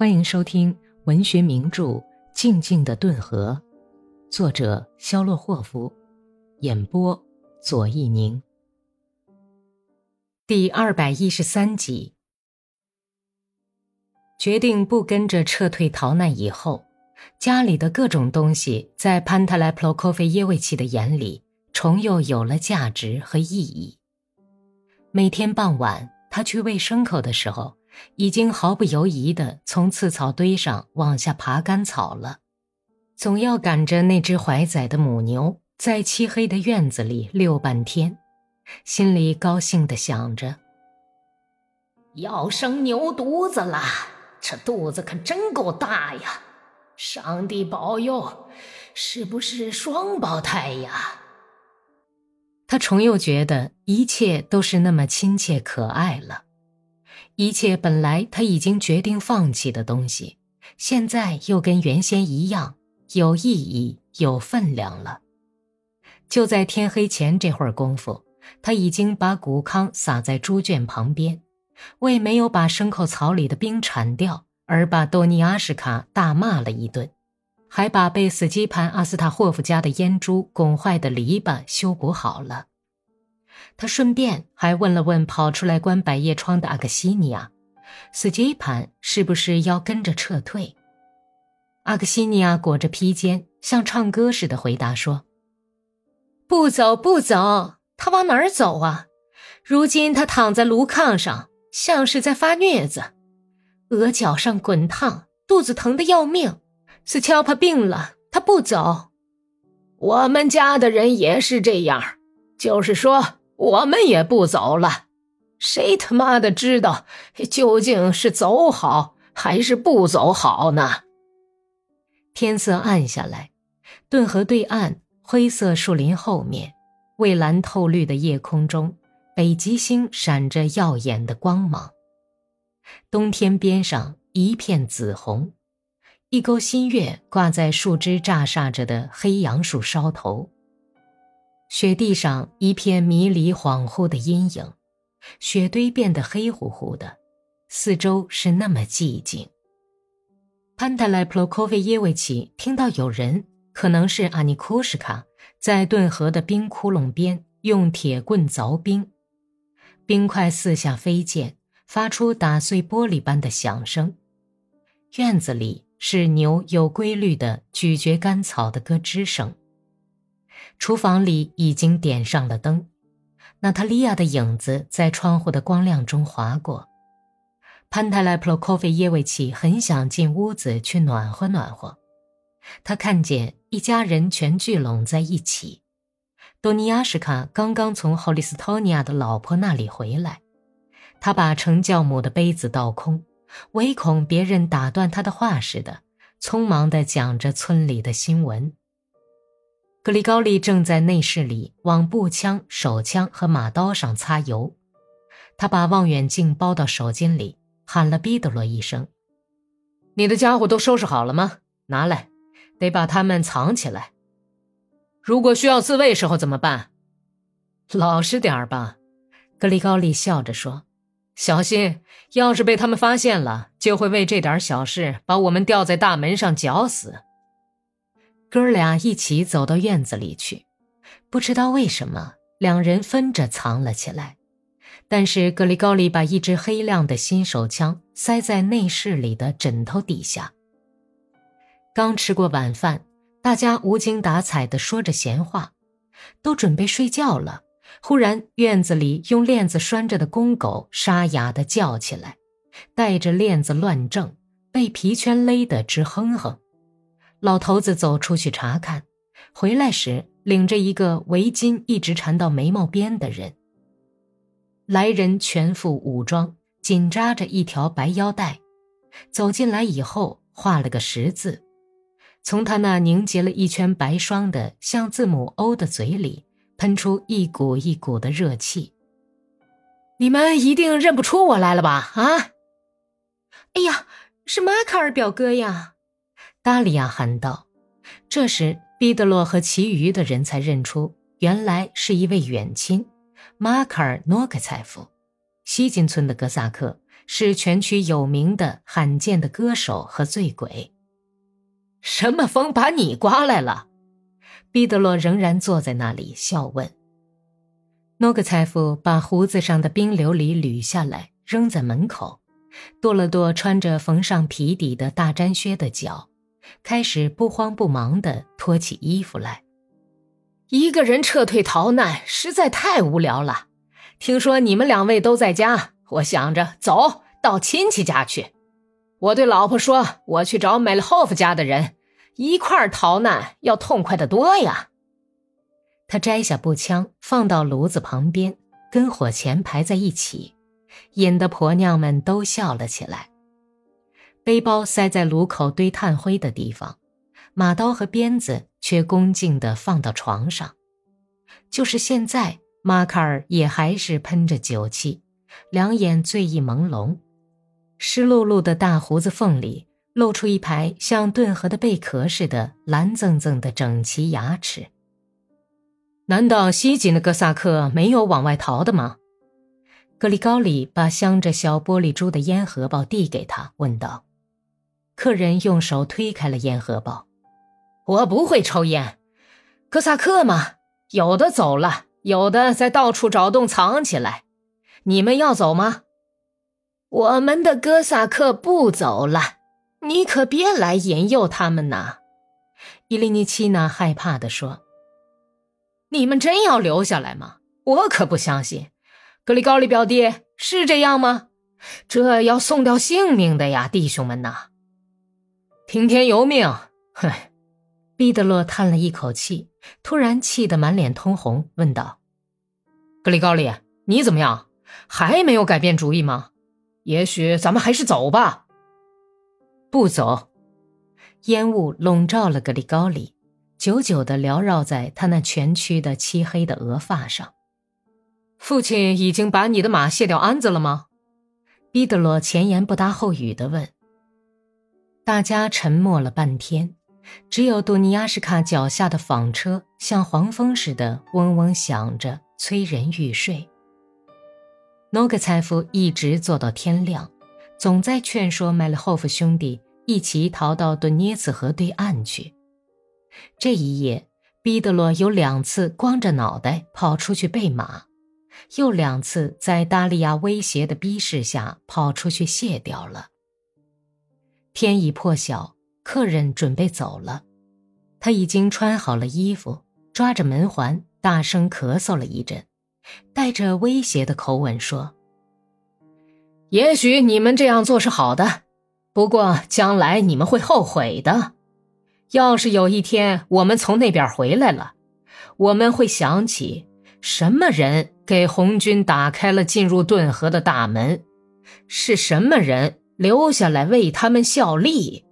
欢迎收听文学名著《静静的顿河》，作者肖洛霍夫，演播左一宁。第二百一十三集。决定不跟着撤退逃难以后，家里的各种东西在潘特莱普洛科菲耶维奇的眼里重又有了价值和意义。每天傍晚，他去喂牲口的时候。已经毫不犹豫地从刺草堆上往下爬干草了，总要赶着那只怀崽的母牛在漆黑的院子里溜半天，心里高兴地想着：要生牛犊子了，这肚子可真够大呀！上帝保佑，是不是双胞胎呀？他重又觉得一切都是那么亲切可爱了。一切本来他已经决定放弃的东西，现在又跟原先一样有意义、有分量了。就在天黑前这会儿功夫，他已经把谷糠撒在猪圈旁边，为没有把牲口槽里的冰铲掉而把多尼阿什卡大骂了一顿，还把被斯基盘阿斯塔霍夫家的阉猪拱坏的篱笆修补好了。他顺便还问了问跑出来关百叶窗的阿克西尼亚，斯基潘是不是要跟着撤退？阿克西尼亚裹着披肩，像唱歌似的回答说：“不走，不走，他往哪儿走啊？如今他躺在炉炕上，像是在发疟子，额角上滚烫，肚子疼得要命。斯乔帕病了，他不走。我们家的人也是这样，就是说。”我们也不走了，谁他妈的知道究竟是走好还是不走好呢？天色暗下来，顿河对岸灰色树林后面，蔚蓝透绿的夜空中，北极星闪着耀眼的光芒。冬天边上一片紫红，一钩新月挂在树枝炸煞着的黑杨树梢头。雪地上一片迷离恍惚的阴影，雪堆变得黑乎乎的，四周是那么寂静。潘塔莱普洛科菲耶维奇听到有人，可能是阿尼库什卡，在顿河的冰窟窿边用铁棍凿冰，冰块四下飞溅，发出打碎玻璃般的响声。院子里是牛有规律的咀嚼干草的咯吱声。厨房里已经点上了灯，娜塔莉亚的影子在窗户的光亮中划过。潘泰莱普洛科菲耶维奇很想进屋子去暖和暖和。他看见一家人全聚拢在一起。多尼亚什卡刚刚从霍利斯托尼亚的老婆那里回来，他把盛教母的杯子倒空，唯恐别人打断他的话似的，匆忙地讲着村里的新闻。格里高利正在内室里往步枪、手枪和马刀上擦油，他把望远镜包到手巾里，喊了毕德罗一声：“你的家伙都收拾好了吗？拿来，得把它们藏起来。如果需要自卫时候怎么办？老实点儿吧。”格里高利笑着说：“小心，要是被他们发现了，就会为这点小事把我们吊在大门上绞死。”哥俩一起走到院子里去，不知道为什么，两人分着藏了起来。但是格里高利把一支黑亮的新手枪塞在内室里的枕头底下。刚吃过晚饭，大家无精打采地说着闲话，都准备睡觉了。忽然，院子里用链子拴着的公狗沙哑地叫起来，带着链子乱挣，被皮圈勒得直哼哼。老头子走出去查看，回来时领着一个围巾一直缠到眉毛边的人。来人全副武装，紧扎着一条白腰带，走进来以后画了个十字，从他那凝结了一圈白霜的像字母 O 的嘴里喷出一股一股的热气。你们一定认不出我来了吧？啊！哎呀，是马卡尔表哥呀！达利亚喊道：“这时，毕德洛和其余的人才认出，原来是一位远亲——马卡尔·诺克采夫，西金村的哥萨克，是全区有名的罕见的歌手和醉鬼。什么风把你刮来了？毕德洛仍然坐在那里笑问。诺格采夫把胡子上的冰琉璃捋下来，扔在门口，跺了跺穿着缝上皮底的大毡靴的脚，开始不慌不忙地脱起衣服来。一个人撤退逃难实在太无聊了。听说你们两位都在家，我想着走到亲戚家去。我对老婆说：“我去找梅勒霍夫家的人，一块逃难要痛快的多呀。”他摘下步枪，放到炉子旁边，跟火钳排在一起，引得婆娘们都笑了起来。背包塞在炉口堆炭灰的地方，马刀和鞭子却恭敬地放到床上。就是现在，马卡尔也还是喷着酒气，两眼醉意朦胧。湿漉漉的大胡子缝里露出一排像顿河的贝壳似的蓝锃锃的整齐牙齿。难道西锦的哥萨克没有往外逃的吗？格里高里把镶着小玻璃珠的烟盒包递给他，问道。客人用手推开了烟盒包。我不会抽烟。哥萨克嘛，有的走了，有的在到处找洞藏起来。你们要走吗？我们的哥萨克不走了，你可别来引诱他们呐！伊利尼奇娜害怕地说：“你们真要留下来吗？我可不相信。格里高利表弟是这样吗？这要送掉性命的呀，弟兄们呐！听天由命。”哼，毕德洛叹了一口气，突然气得满脸通红，问道：“格里高利，你怎么样？还没有改变主意吗？”也许咱们还是走吧。不走。烟雾笼罩了格里高里，久久的缭绕在他那蜷曲的漆黑的额发上。父亲已经把你的马卸掉鞍子了吗？彼得罗前言不搭后语的问。大家沉默了半天，只有杜尼亚什卡脚下的纺车像黄蜂似的嗡嗡响着，催人欲睡。诺格采夫一直坐到天亮，总在劝说麦勒霍夫兄弟一起逃到顿涅茨河对岸去。这一夜，彼得罗有两次光着脑袋跑出去备马，又两次在达利亚威胁的逼视下跑出去卸掉了。天已破晓，客人准备走了，他已经穿好了衣服，抓着门环，大声咳嗽了一阵。带着威胁的口吻说：“也许你们这样做是好的，不过将来你们会后悔的。要是有一天我们从那边回来了，我们会想起什么人给红军打开了进入顿河的大门，是什么人留下来为他们效力。”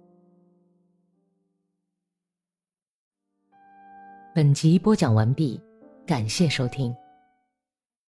本集播讲完毕，感谢收听。